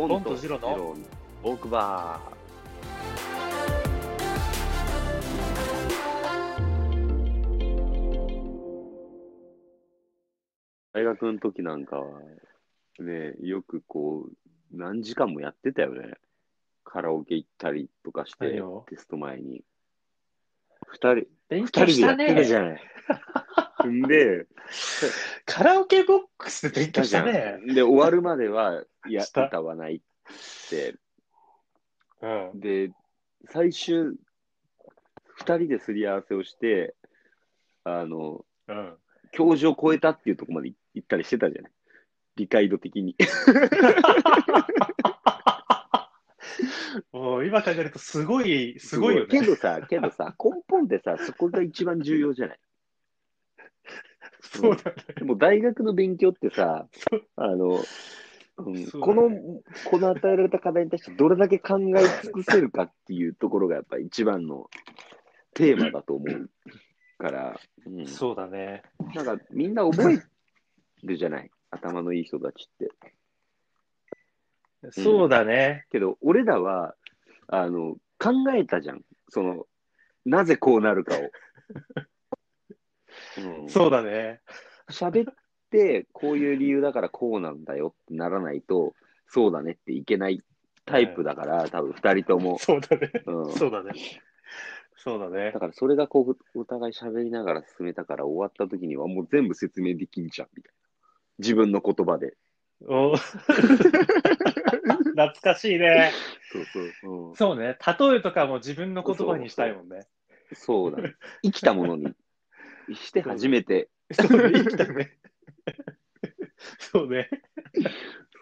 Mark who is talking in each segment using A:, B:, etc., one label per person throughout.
A: ボ
B: ボンとジローの
A: のボークバー。大学の時なんかは、ね、よくこう、何時間もやってたよね。カラオケ行ったりとかしてテスト前に。二人、
B: 勉
A: 二人でやってたじ
B: ね。
A: ゃない。んで、
B: カラオケボックスで勉強した
A: じゃ
B: ね。
A: ん。で、終わるまでは、いや、
B: した
A: 歌わないって。
B: うん。
A: で、最終、二人ですり合わせをして、あの、
B: うん。
A: 教授を超えたっていうところまで行ったりしてたじゃない。理解度的に。
B: もう今考えるとすごい、すごいよね。
A: けどさ、けどさ、根本でさ、そこが一番重要じゃない？
B: そうだね。
A: でも大学の勉強ってさあの、うん
B: そうだ
A: この
B: ね、
A: この与えられた課題に対してどれだけ考え尽くせるかっていうところがやっぱり一番のテーマだと思うから、うん、
B: そうだね。
A: なんかみんな覚えるじゃない、頭のいい人たちって。
B: そうだね。
A: けど、俺らは、あの、考えたじゃん。その、なぜこうなるかを。うん
B: そうだね。
A: 喋って、こういう理由だからこうなんだよってならないと、そうだねっていけないタイプだから、多分二人とも。
B: そうだね。
A: うん、
B: そうだね。そうだね
A: だ。からそれがこう、お互い喋りながら進めたから終わった時にはもう全部説明できんじゃん、みたいな。自分の言葉で。
B: お 懐かしいね。
A: そうそう。うん、
B: そうね。例えとかも自分の言葉にしたいもんね。
A: そうだね。生きたものにして初めて、
B: そうね。生きたね。そうね。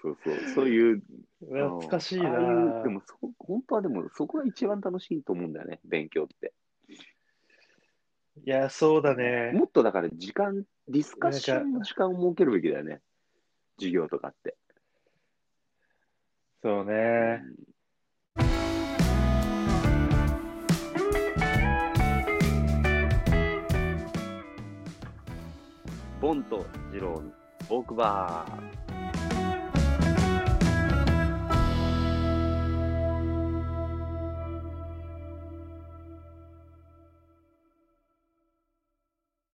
A: そうそう、そういう。
B: 懐かしいな
A: でもそ、本当はでも、そこが一番楽しいと思うんだよね、勉強って。
B: いや、そうだね。
A: もっとだから時間、ディスカッションの時間を設けるべきだよね。授業とかって。
B: そうね。
A: ボンとジローのボークバー。